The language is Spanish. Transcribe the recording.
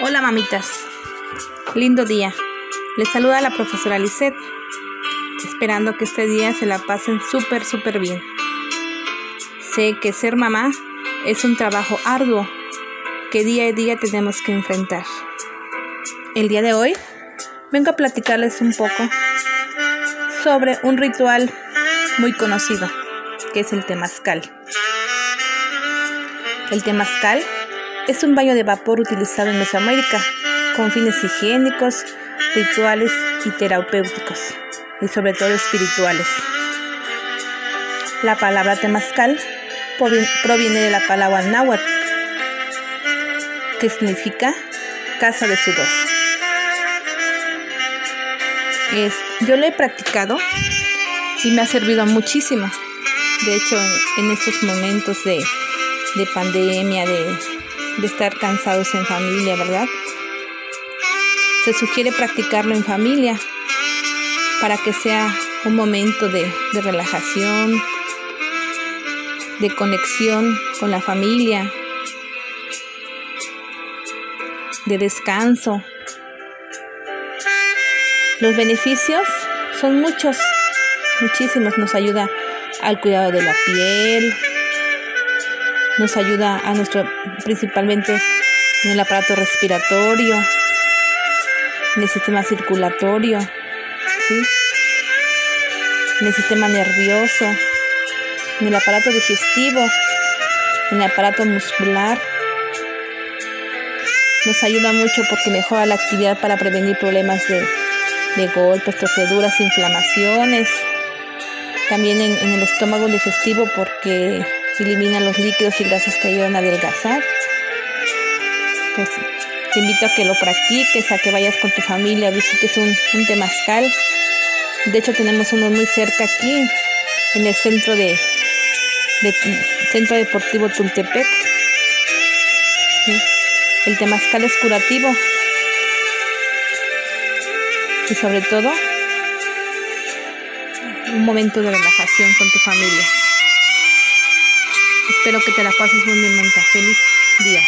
Hola mamitas, lindo día. Les saluda la profesora Lisette, esperando que este día se la pasen súper, súper bien. Sé que ser mamá es un trabajo arduo que día a día tenemos que enfrentar. El día de hoy vengo a platicarles un poco sobre un ritual muy conocido, que es el temazcal. El temazcal es un baño de vapor utilizado en Mesoamérica con fines higiénicos, rituales y terapéuticos, y sobre todo espirituales. La palabra temazcal proviene de la palabra náhuatl, que significa casa de sudor. yo lo he practicado y me ha servido muchísimo. De hecho, en estos momentos de pandemia, de, de estar cansados en familia, ¿verdad? Se sugiere practicarlo en familia para que sea un momento de, de relajación, de conexión con la familia, de descanso. Los beneficios son muchos, muchísimos. Nos ayuda al cuidado de la piel, nos ayuda a nuestro, principalmente en el aparato respiratorio, en el sistema circulatorio, en el sistema nervioso, en el aparato digestivo, en el aparato muscular. Nos ayuda mucho porque mejora la actividad para prevenir problemas de, golpes, torceduras, inflamaciones. También en el estómago digestivo porque elimina los líquidos y grasas que ayudan a adelgazar. Pues te invito a que lo practiques, a que vayas con tu familia, visites un, un temazcal. De hecho tenemos uno muy cerca aquí, en el centro de, Centro Deportivo Tultepec. El temazcal es curativo. Y sobre todo, un momento de relajación con tu familia. Espero que te la pases muy bien, Feliz día.